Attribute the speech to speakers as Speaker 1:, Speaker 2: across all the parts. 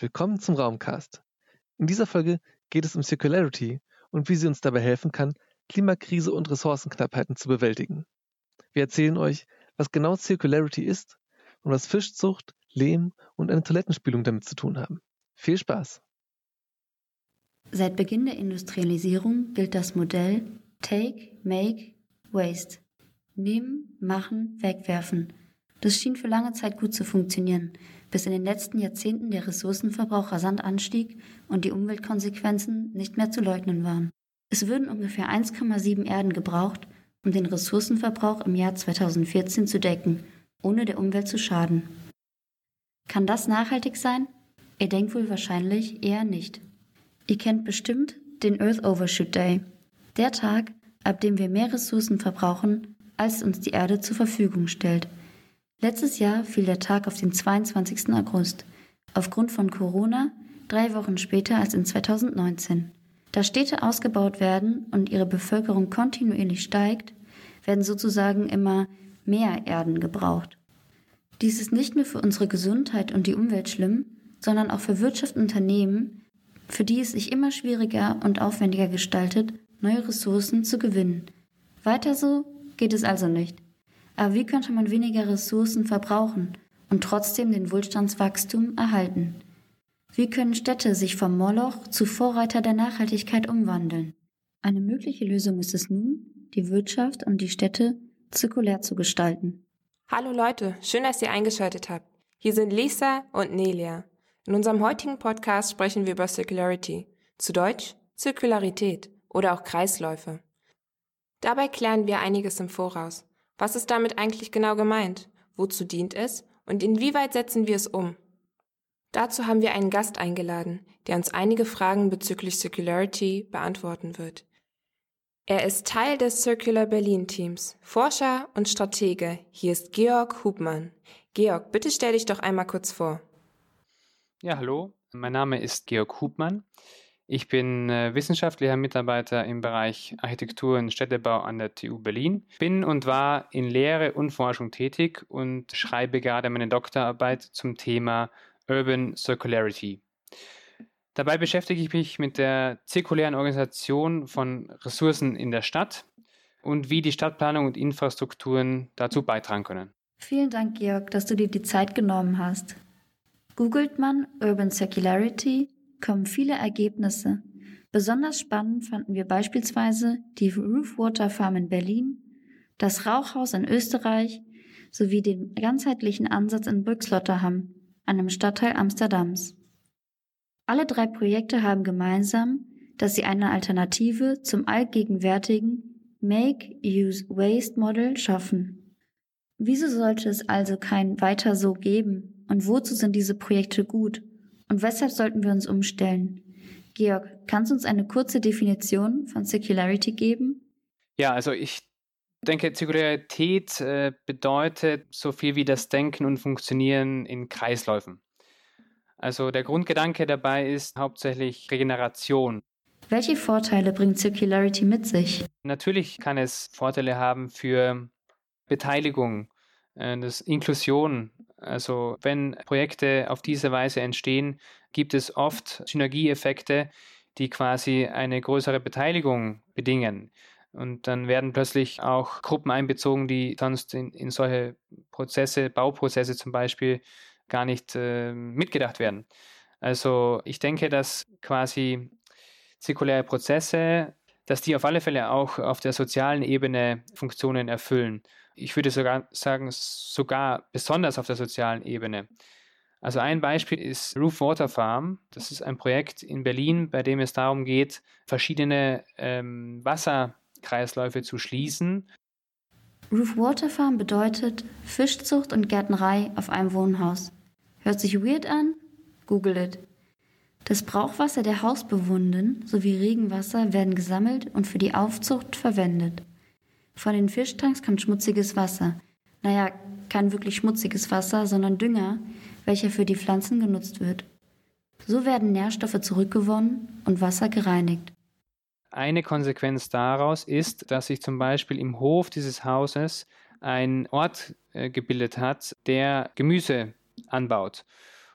Speaker 1: Willkommen zum Raumcast. In dieser Folge geht es um Circularity und wie sie uns dabei helfen kann, Klimakrise und Ressourcenknappheiten zu bewältigen. Wir erzählen euch, was genau Circularity ist und was Fischzucht, Lehm und eine Toilettenspülung damit zu tun haben. Viel Spaß!
Speaker 2: Seit Beginn der Industrialisierung gilt das Modell Take, Make, Waste. Nehmen, machen, wegwerfen. Das schien für lange Zeit gut zu funktionieren, bis in den letzten Jahrzehnten der Ressourcenverbrauch rasant anstieg und die Umweltkonsequenzen nicht mehr zu leugnen waren. Es würden ungefähr 1,7 Erden gebraucht, um den Ressourcenverbrauch im Jahr 2014 zu decken, ohne der Umwelt zu schaden. Kann das nachhaltig sein? Ihr denkt wohl wahrscheinlich eher nicht. Ihr kennt bestimmt den Earth Overshoot Day, der Tag, ab dem wir mehr Ressourcen verbrauchen, als uns die Erde zur Verfügung stellt. Letztes Jahr fiel der Tag auf den 22. August, aufgrund von Corona drei Wochen später als in 2019. Da Städte ausgebaut werden und ihre Bevölkerung kontinuierlich steigt, werden sozusagen immer mehr Erden gebraucht. Dies ist nicht nur für unsere Gesundheit und die Umwelt schlimm, sondern auch für Wirtschaft und Unternehmen, für die es sich immer schwieriger und aufwendiger gestaltet, neue Ressourcen zu gewinnen. Weiter so geht es also nicht. Aber wie könnte man weniger Ressourcen verbrauchen und trotzdem den Wohlstandswachstum erhalten? Wie können Städte sich vom Moloch zu Vorreiter der Nachhaltigkeit umwandeln? Eine mögliche Lösung ist es nun, die Wirtschaft und die Städte zirkulär zu gestalten.
Speaker 3: Hallo Leute, schön, dass ihr eingeschaltet habt. Hier sind Lisa und Nelia. In unserem heutigen Podcast sprechen wir über Circularity, zu Deutsch Zirkularität oder auch Kreisläufe. Dabei klären wir einiges im Voraus. Was ist damit eigentlich genau gemeint? Wozu dient es? Und inwieweit setzen wir es um? Dazu haben wir einen Gast eingeladen, der uns einige Fragen bezüglich Circularity beantworten wird. Er ist Teil des Circular Berlin Teams, Forscher und Stratege. Hier ist Georg Hubmann. Georg, bitte stell dich doch einmal kurz vor.
Speaker 4: Ja, hallo. Mein Name ist Georg Hubmann. Ich bin äh, wissenschaftlicher Mitarbeiter im Bereich Architektur und Städtebau an der TU Berlin, bin und war in Lehre und Forschung tätig und schreibe gerade meine Doktorarbeit zum Thema Urban Circularity. Dabei beschäftige ich mich mit der zirkulären Organisation von Ressourcen in der Stadt und wie die Stadtplanung und Infrastrukturen dazu beitragen können.
Speaker 2: Vielen Dank, Georg, dass du dir die Zeit genommen hast. Googelt man Urban Circularity, kommen viele Ergebnisse. Besonders spannend fanden wir beispielsweise die Roofwater Farm in Berlin, das Rauchhaus in Österreich sowie den ganzheitlichen Ansatz in Brüxlotterham, einem Stadtteil Amsterdams. Alle drei Projekte haben gemeinsam, dass sie eine Alternative zum allgegenwärtigen Make, Use, Waste Model schaffen. Wieso sollte es also kein Weiter so geben und wozu sind diese Projekte gut und weshalb sollten wir uns umstellen? Georg, kannst du uns eine kurze Definition von Circularity geben?
Speaker 4: Ja, also ich denke, Zirkularität äh, bedeutet so viel wie das Denken und Funktionieren in Kreisläufen. Also der Grundgedanke dabei ist hauptsächlich Regeneration.
Speaker 2: Welche Vorteile bringt Circularity mit sich?
Speaker 4: Natürlich kann es Vorteile haben für Beteiligung, äh, das Inklusion. Also wenn Projekte auf diese Weise entstehen, gibt es oft Synergieeffekte, die quasi eine größere Beteiligung bedingen. Und dann werden plötzlich auch Gruppen einbezogen, die sonst in, in solche Prozesse, Bauprozesse zum Beispiel, gar nicht äh, mitgedacht werden. Also ich denke, dass quasi zirkuläre Prozesse, dass die auf alle Fälle auch auf der sozialen Ebene Funktionen erfüllen. Ich würde sogar sagen, sogar besonders auf der sozialen Ebene. Also ein Beispiel ist Roof Water Farm. Das ist ein Projekt in Berlin, bei dem es darum geht, verschiedene ähm, Wasser Kreisläufe zu schließen.
Speaker 2: Roof Water Farm bedeutet Fischzucht und Gärtnerei auf einem Wohnhaus. Hört sich weird an? Google it. Das Brauchwasser der Hausbewohnenden sowie Regenwasser werden gesammelt und für die Aufzucht verwendet. Von den Fischtanks kommt schmutziges Wasser. Naja, kein wirklich schmutziges Wasser, sondern Dünger, welcher für die Pflanzen genutzt wird. So werden Nährstoffe zurückgewonnen und Wasser gereinigt.
Speaker 4: Eine Konsequenz daraus ist, dass sich zum Beispiel im Hof dieses Hauses ein Ort äh, gebildet hat, der Gemüse anbaut.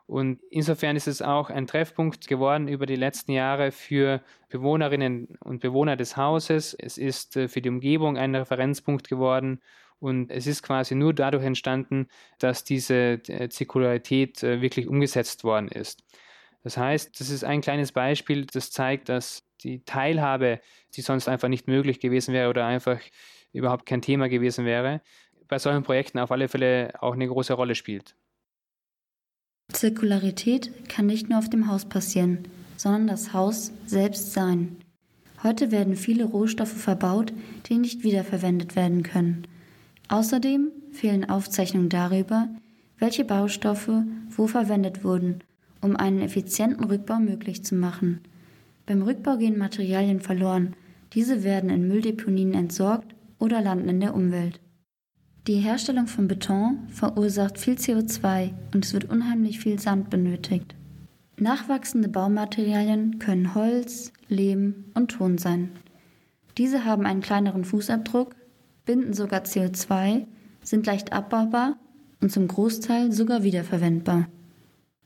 Speaker 4: Und insofern ist es auch ein Treffpunkt geworden über die letzten Jahre für Bewohnerinnen und Bewohner des Hauses. Es ist äh, für die Umgebung ein Referenzpunkt geworden. Und es ist quasi nur dadurch entstanden, dass diese äh, Zirkularität äh, wirklich umgesetzt worden ist. Das heißt, das ist ein kleines Beispiel, das zeigt, dass die Teilhabe, die sonst einfach nicht möglich gewesen wäre oder einfach überhaupt kein Thema gewesen wäre, bei solchen Projekten auf alle Fälle auch eine große Rolle spielt.
Speaker 2: Zirkularität kann nicht nur auf dem Haus passieren, sondern das Haus selbst sein. Heute werden viele Rohstoffe verbaut, die nicht wiederverwendet werden können. Außerdem fehlen Aufzeichnungen darüber, welche Baustoffe wo verwendet wurden, um einen effizienten Rückbau möglich zu machen. Beim Rückbau gehen Materialien verloren, diese werden in Mülldeponien entsorgt oder landen in der Umwelt. Die Herstellung von Beton verursacht viel CO2 und es wird unheimlich viel Sand benötigt. Nachwachsende Baumaterialien können Holz, Lehm und Ton sein. Diese haben einen kleineren Fußabdruck, binden sogar CO2, sind leicht abbaubar und zum Großteil sogar wiederverwendbar.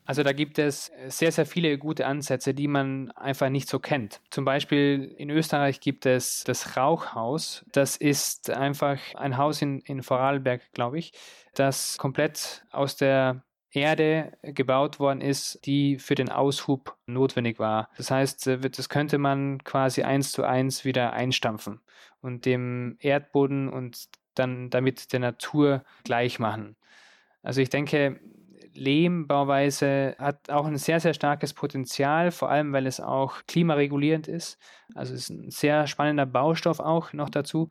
Speaker 4: Also da gibt es sehr, sehr viele gute Ansätze, die man einfach nicht so kennt. Zum Beispiel in Österreich gibt es das Rauchhaus. Das ist einfach ein Haus in, in Vorarlberg, glaube ich, das komplett aus der Erde gebaut worden ist, die für den Aushub notwendig war. Das heißt, äh, das könnte man quasi eins zu eins wieder einstampfen und dem Erdboden und dann damit der Natur gleich machen. Also ich denke, Lehmbauweise hat auch ein sehr, sehr starkes Potenzial, vor allem weil es auch klimaregulierend ist. Also es ist ein sehr spannender Baustoff auch noch dazu.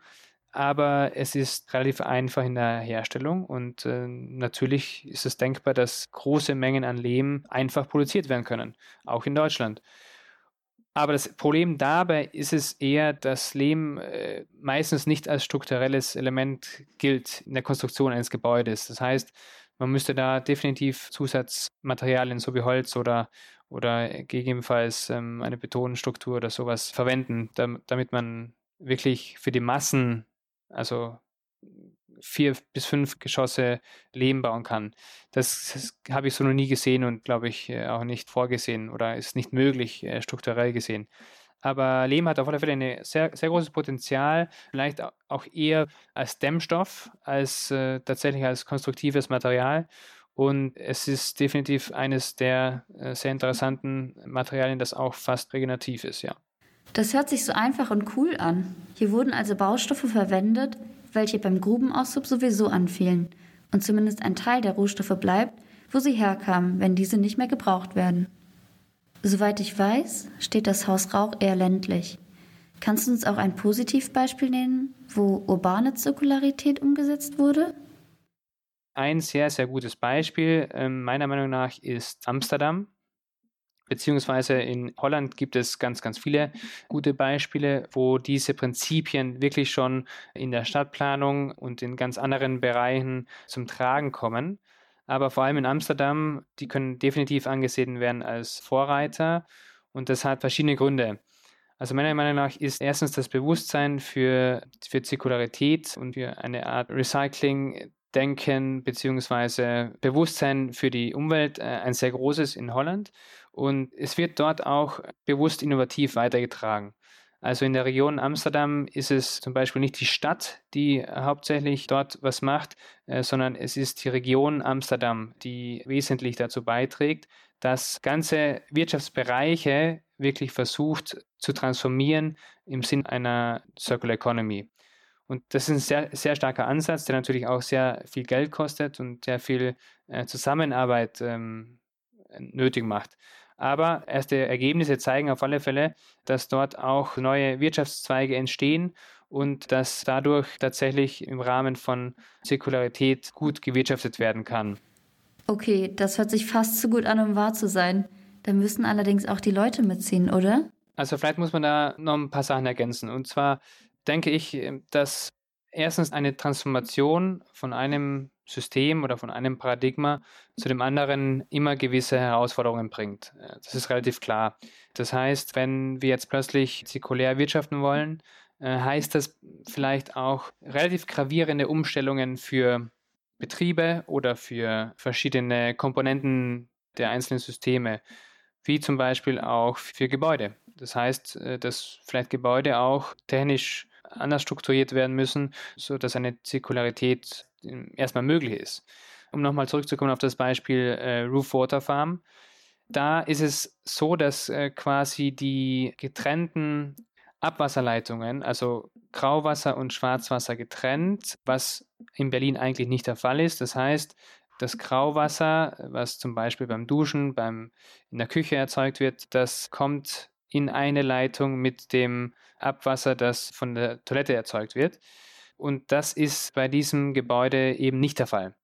Speaker 4: Aber es ist relativ einfach in der Herstellung und äh, natürlich ist es denkbar, dass große Mengen an Lehm einfach produziert werden können, auch in Deutschland. Aber das Problem dabei ist es eher, dass Lehm äh, meistens nicht als strukturelles Element gilt in der Konstruktion eines Gebäudes. Das heißt, man müsste da definitiv Zusatzmaterialien so wie Holz oder, oder gegebenenfalls ähm, eine Betonstruktur oder sowas verwenden, damit man wirklich für die Massen, also vier bis fünf Geschosse Lehm bauen kann. Das, das habe ich so noch nie gesehen und glaube ich äh, auch nicht vorgesehen oder ist nicht möglich äh, strukturell gesehen. Aber Lehm hat auf alle Fälle ein sehr, sehr großes Potenzial, vielleicht auch eher als Dämmstoff, als äh, tatsächlich als konstruktives Material. Und es ist definitiv eines der äh, sehr interessanten Materialien, das auch fast regenerativ ist, ja.
Speaker 2: Das hört sich so einfach und cool an. Hier wurden also Baustoffe verwendet, welche beim Grubenaushub sowieso anfielen. Und zumindest ein Teil der Rohstoffe bleibt, wo sie herkamen, wenn diese nicht mehr gebraucht werden. Soweit ich weiß, steht das Haus Rauch eher ländlich. Kannst du uns auch ein Positivbeispiel nennen, wo urbane Zirkularität umgesetzt wurde?
Speaker 4: Ein sehr, sehr gutes Beispiel äh, meiner Meinung nach ist Amsterdam. Beziehungsweise in Holland gibt es ganz, ganz viele gute Beispiele, wo diese Prinzipien wirklich schon in der Stadtplanung und in ganz anderen Bereichen zum Tragen kommen aber vor allem in Amsterdam, die können definitiv angesehen werden als Vorreiter und das hat verschiedene Gründe. Also meiner Meinung nach ist erstens das Bewusstsein für, für Zirkularität und für eine Art Recycling-Denken beziehungsweise Bewusstsein für die Umwelt äh, ein sehr großes in Holland und es wird dort auch bewusst innovativ weitergetragen. Also in der Region Amsterdam ist es zum Beispiel nicht die Stadt, die hauptsächlich dort was macht, äh, sondern es ist die Region Amsterdam, die wesentlich dazu beiträgt, dass ganze Wirtschaftsbereiche wirklich versucht zu transformieren im Sinn einer Circular Economy. Und das ist ein sehr, sehr starker Ansatz, der natürlich auch sehr viel Geld kostet und sehr viel äh, Zusammenarbeit ähm, nötig macht. Aber erste Ergebnisse zeigen auf alle Fälle, dass dort auch neue Wirtschaftszweige entstehen und dass dadurch tatsächlich im Rahmen von Zirkularität gut gewirtschaftet werden kann.
Speaker 2: Okay, das hört sich fast zu gut an, um wahr zu sein. Da müssen allerdings auch die Leute mitziehen, oder?
Speaker 4: Also vielleicht muss man da noch ein paar Sachen ergänzen. Und zwar denke ich, dass erstens eine Transformation von einem System oder von einem Paradigma zu dem anderen immer gewisse Herausforderungen bringt. Äh, das ist relativ klar. Das heißt, wenn wir jetzt plötzlich zirkulär wirtschaften wollen, äh, heißt das vielleicht auch relativ gravierende Umstellungen für Betriebe oder für verschiedene Komponenten der einzelnen Systeme, wie zum Beispiel auch für Gebäude. Das heißt, äh, dass vielleicht Gebäude auch technisch anders strukturiert werden müssen, sodass eine Zirkularität erstmal möglich ist. Um nochmal zurückzukommen auf das Beispiel äh, Roof Water Farm. Da ist es so, dass äh, quasi die getrennten Abwasserleitungen, also Grauwasser und Schwarzwasser getrennt, was in Berlin eigentlich nicht der Fall ist. Das heißt, das Grauwasser, was zum Beispiel beim Duschen, beim, in der Küche erzeugt wird, das kommt in eine Leitung mit dem Abwasser, das von der Toilette erzeugt wird. Und das ist bei diesem Gebäude eben nicht der Fall.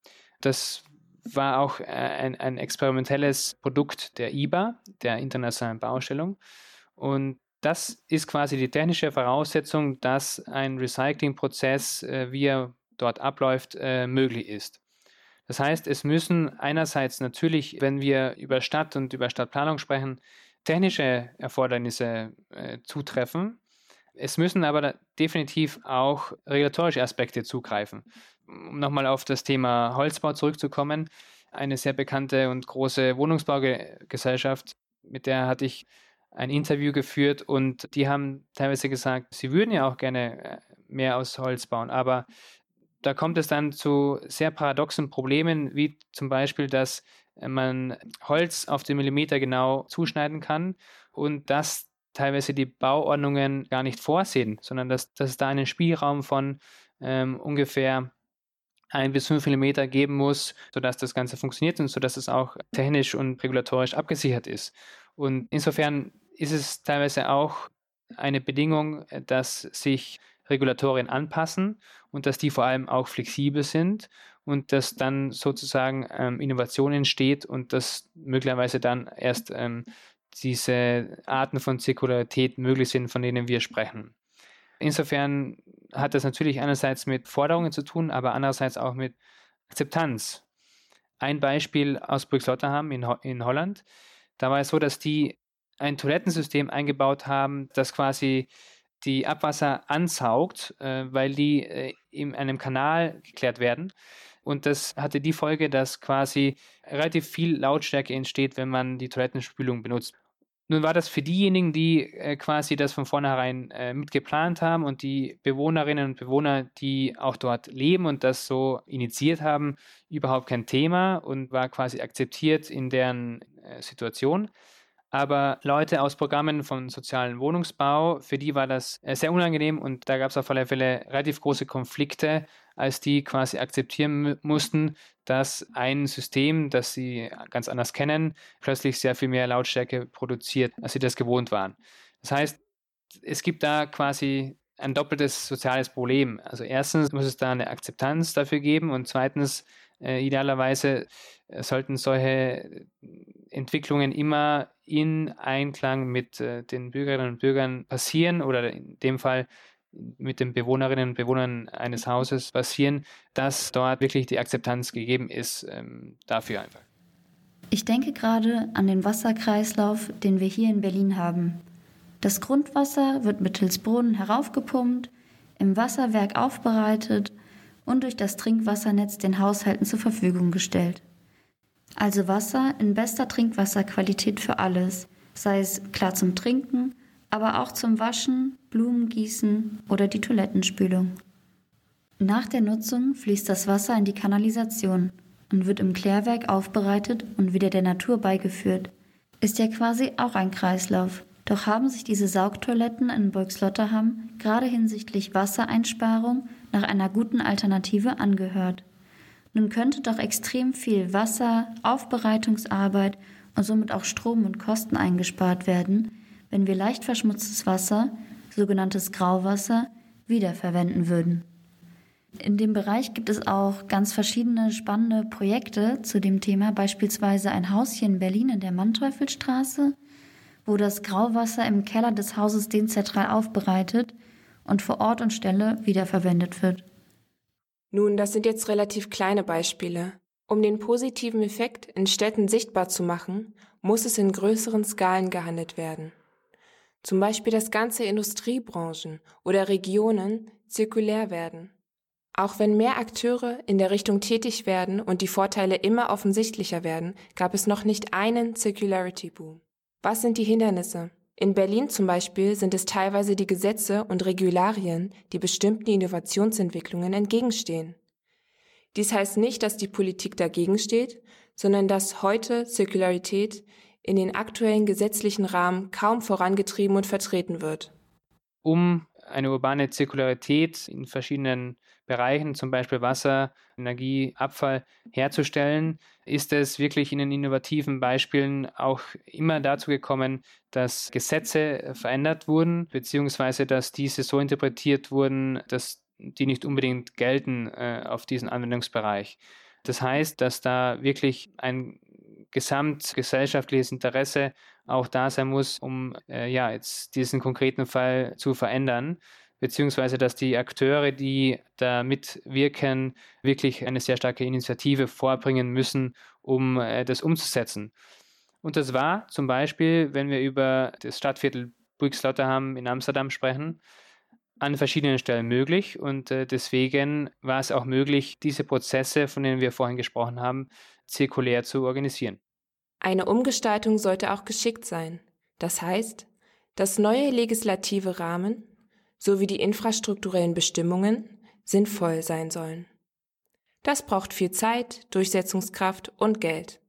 Speaker 4: Das war auch äh, ein, ein experimentelles Produkt der IBA, der Internationalen Baustellung. Und das ist quasi die technische Voraussetzung, dass ein Recyclingprozess, äh, wie er dort abläuft, äh, möglich ist. Das heißt, es müssen einerseits natürlich, wenn wir über Stadt und über Stadtplanung sprechen, technische Erfordernisse äh, zutreffen. Es müssen aber definitiv auch regulatorische Aspekte zugreifen. Um nochmal auf das Thema Holzbau zurückzukommen, eine sehr bekannte und große Wohnungsbaugesellschaft, mit der hatte ich ein Interview geführt und die haben teilweise gesagt, sie würden ja auch gerne äh, mehr aus Holz bauen, aber da kommt es dann zu sehr paradoxen Problemen, wie zum Beispiel, dass man Holz auf den Millimeter genau zuschneiden kann und das teilweise die Bauordnungen gar nicht vorsehen, sondern dass, dass es da einen Spielraum von ähm, ungefähr ein bis fünf Millimeter geben muss, sodass das Ganze funktioniert und sodass es auch technisch und regulatorisch abgesichert ist. Und insofern ist es teilweise auch eine Bedingung, dass sich Regulatorien anpassen und dass die vor allem auch flexibel sind und dass dann sozusagen ähm, Innovation entsteht und dass möglicherweise dann erst ähm, diese Arten von Zirkularität möglich sind, von denen wir sprechen. Insofern hat das natürlich einerseits mit Forderungen zu tun, aber andererseits auch mit Akzeptanz. Ein Beispiel aus Brixlotterham in, Ho in Holland. Da war es so, dass die ein Toilettensystem eingebaut haben, das quasi die Abwasser ansaugt, äh, weil die äh, in einem Kanal geklärt werden. Und das hatte die Folge, dass quasi relativ viel Lautstärke entsteht, wenn man die Toilettenspülung benutzt. Nun war das für diejenigen, die äh, quasi das von vornherein äh, mitgeplant haben und die Bewohnerinnen und Bewohner, die auch dort leben und das so initiiert haben, überhaupt kein Thema und war quasi akzeptiert in deren äh, Situation. Aber Leute aus Programmen von sozialen Wohnungsbau, für die war das äh, sehr unangenehm und da gab es auf alle Fälle relativ große Konflikte, als die quasi akzeptieren mussten, dass ein System, das sie ganz anders kennen, plötzlich sehr viel mehr Lautstärke produziert, als sie das gewohnt waren. Das heißt, es gibt da quasi ein doppeltes soziales Problem. Also erstens muss es da eine Akzeptanz dafür geben und zweitens äh, idealerweise äh, sollten solche Entwicklungen immer in Einklang mit äh, den Bürgerinnen und Bürgern passieren oder in dem Fall mit den Bewohnerinnen und Bewohnern eines Hauses passieren, dass dort wirklich die Akzeptanz gegeben ist ähm, dafür einfach.
Speaker 2: Ich denke gerade an den Wasserkreislauf, den wir hier in Berlin haben. Das Grundwasser wird mittels Brunnen heraufgepumpt, im Wasserwerk aufbereitet und durch das Trinkwassernetz den Haushalten zur Verfügung gestellt. Also Wasser in bester Trinkwasserqualität für alles, sei es klar zum Trinken, aber auch zum Waschen, Blumengießen oder die Toilettenspülung. Nach der Nutzung fließt das Wasser in die Kanalisation und wird im Klärwerk aufbereitet und wieder der Natur beigeführt. Ist ja quasi auch ein Kreislauf. Doch haben sich diese Saugtoiletten in Burgslotterham gerade hinsichtlich Wassereinsparung nach einer guten Alternative angehört. Nun könnte doch extrem viel Wasser, Aufbereitungsarbeit und somit auch Strom und Kosten eingespart werden, wenn wir leicht verschmutztes Wasser, sogenanntes Grauwasser, wiederverwenden würden. In dem Bereich gibt es auch ganz verschiedene spannende Projekte zu dem Thema, beispielsweise ein Haus hier in Berlin in der Manteuffelstraße, wo das Grauwasser im Keller des Hauses dezentral aufbereitet und vor Ort und Stelle wiederverwendet wird.
Speaker 3: Nun, das sind jetzt relativ kleine Beispiele. Um den positiven Effekt in Städten sichtbar zu machen, muss es in größeren Skalen gehandelt werden. Zum Beispiel, dass ganze Industriebranchen oder Regionen zirkulär werden. Auch wenn mehr Akteure in der Richtung tätig werden und die Vorteile immer offensichtlicher werden, gab es noch nicht einen Circularity Boom. Was sind die Hindernisse? In Berlin zum Beispiel sind es teilweise die Gesetze und Regularien, die bestimmten Innovationsentwicklungen entgegenstehen. Dies heißt nicht, dass die Politik dagegen steht, sondern dass heute Circularität in den aktuellen gesetzlichen Rahmen kaum vorangetrieben und vertreten wird.
Speaker 4: Um eine urbane Zirkularität in verschiedenen Bereichen, zum Beispiel Wasser, Energie, Abfall, herzustellen, ist es wirklich in den innovativen Beispielen auch immer dazu gekommen, dass Gesetze verändert wurden, beziehungsweise dass diese so interpretiert wurden, dass die nicht unbedingt gelten äh, auf diesen Anwendungsbereich. Das heißt, dass da wirklich ein gesamtgesellschaftliches Interesse auch da sein muss, um äh, ja jetzt diesen konkreten Fall zu verändern beziehungsweise dass die Akteure, die da mitwirken, wirklich eine sehr starke Initiative vorbringen müssen, um äh, das umzusetzen. Und das war zum Beispiel, wenn wir über das Stadtviertel Burgslotterham in Amsterdam sprechen, an verschiedenen Stellen möglich und äh, deswegen war es auch möglich, diese Prozesse, von denen wir vorhin gesprochen haben, zirkulär zu organisieren.
Speaker 3: Eine Umgestaltung sollte auch geschickt sein. Das heißt, dass neue legislative Rahmen sowie die infrastrukturellen Bestimmungen sinnvoll sein sollen. Das braucht viel Zeit, Durchsetzungskraft und Geld.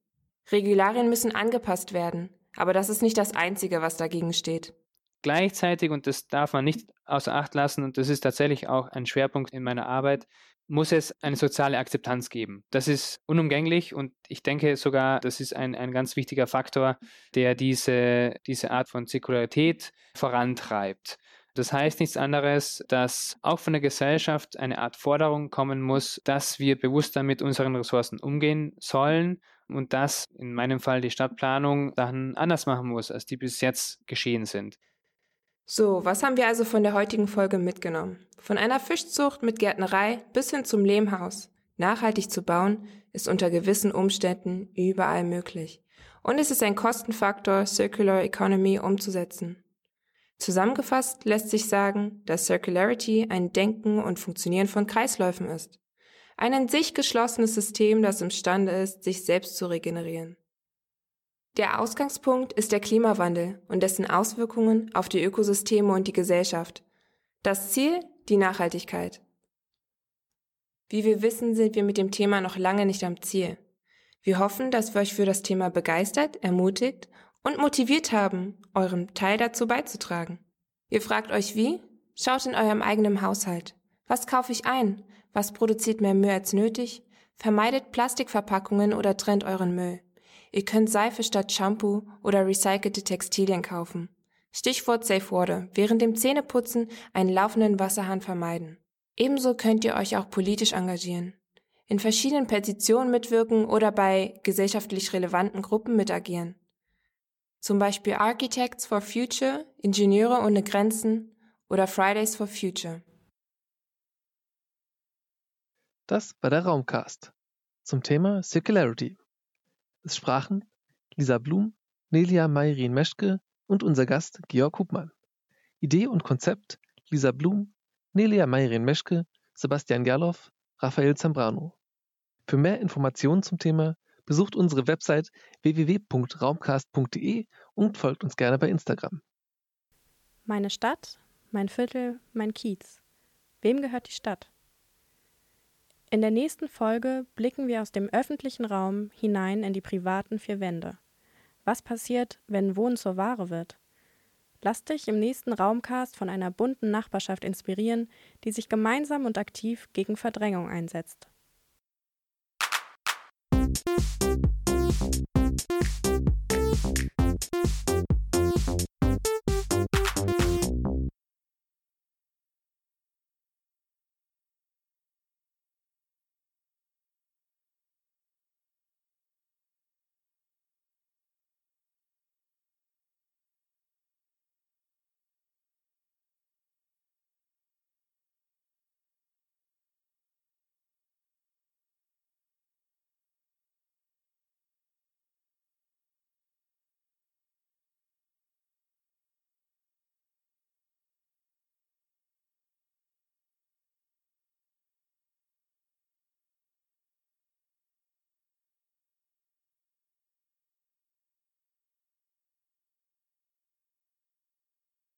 Speaker 3: Regularien müssen angepasst werden, aber das ist nicht das Einzige, was dagegen steht.
Speaker 4: Gleichzeitig, und das darf man nicht außer Acht lassen, und das ist tatsächlich auch ein Schwerpunkt in meiner Arbeit, muss es eine soziale Akzeptanz geben. Das ist unumgänglich und ich denke sogar, das ist ein, ein ganz wichtiger Faktor, der diese, diese Art von Zirkularität vorantreibt. Das heißt nichts anderes, dass auch von der Gesellschaft eine Art Forderung kommen muss, dass wir bewusster mit unseren Ressourcen umgehen sollen und dass in meinem Fall die Stadtplanung Sachen anders machen muss, als die bis jetzt geschehen sind.
Speaker 3: So, was haben wir also von der heutigen Folge mitgenommen? Von einer Fischzucht mit Gärtnerei bis hin zum Lehmhaus. Nachhaltig zu bauen ist unter gewissen Umständen überall möglich. Und es ist ein Kostenfaktor, Circular Economy umzusetzen. Zusammengefasst lässt sich sagen, dass Circularity ein Denken und Funktionieren von Kreisläufen ist. Ein in sich geschlossenes System, das imstande ist, sich selbst zu regenerieren. Der Ausgangspunkt ist der Klimawandel und dessen Auswirkungen auf die Ökosysteme und die Gesellschaft. Das Ziel die Nachhaltigkeit. Wie wir wissen, sind wir mit dem Thema noch lange nicht am Ziel. Wir hoffen, dass wir euch für das Thema begeistert, ermutigt und motiviert haben, euren Teil dazu beizutragen. Ihr fragt euch wie? Schaut in eurem eigenen Haushalt. Was kaufe ich ein? Was produziert mehr Müll als nötig? Vermeidet Plastikverpackungen oder trennt euren Müll. Ihr könnt Seife statt Shampoo oder recycelte Textilien kaufen. Stichwort Safe Water. Während dem Zähneputzen einen laufenden Wasserhahn vermeiden. Ebenso könnt ihr euch auch politisch engagieren. In verschiedenen Petitionen mitwirken oder bei gesellschaftlich relevanten Gruppen mitagieren zum Beispiel Architects for Future, Ingenieure ohne Grenzen oder Fridays for Future.
Speaker 1: Das war der Raumcast zum Thema Circularity. Es sprachen Lisa Blum, Nelia Mayrin-Meschke und unser Gast Georg Hubmann. Idee und Konzept Lisa Blum, Nelia Mayrin-Meschke, Sebastian Gerloff, Raphael Zambrano. Für mehr Informationen zum Thema Besucht unsere Website www.raumcast.de und folgt uns gerne bei Instagram.
Speaker 5: Meine Stadt, mein Viertel, mein Kiez. Wem gehört die Stadt? In der nächsten Folge blicken wir aus dem öffentlichen Raum hinein in die privaten vier Wände. Was passiert, wenn Wohnen zur Ware wird? Lass dich im nächsten Raumcast von einer bunten Nachbarschaft inspirieren, die sich gemeinsam und aktiv gegen Verdrängung einsetzt.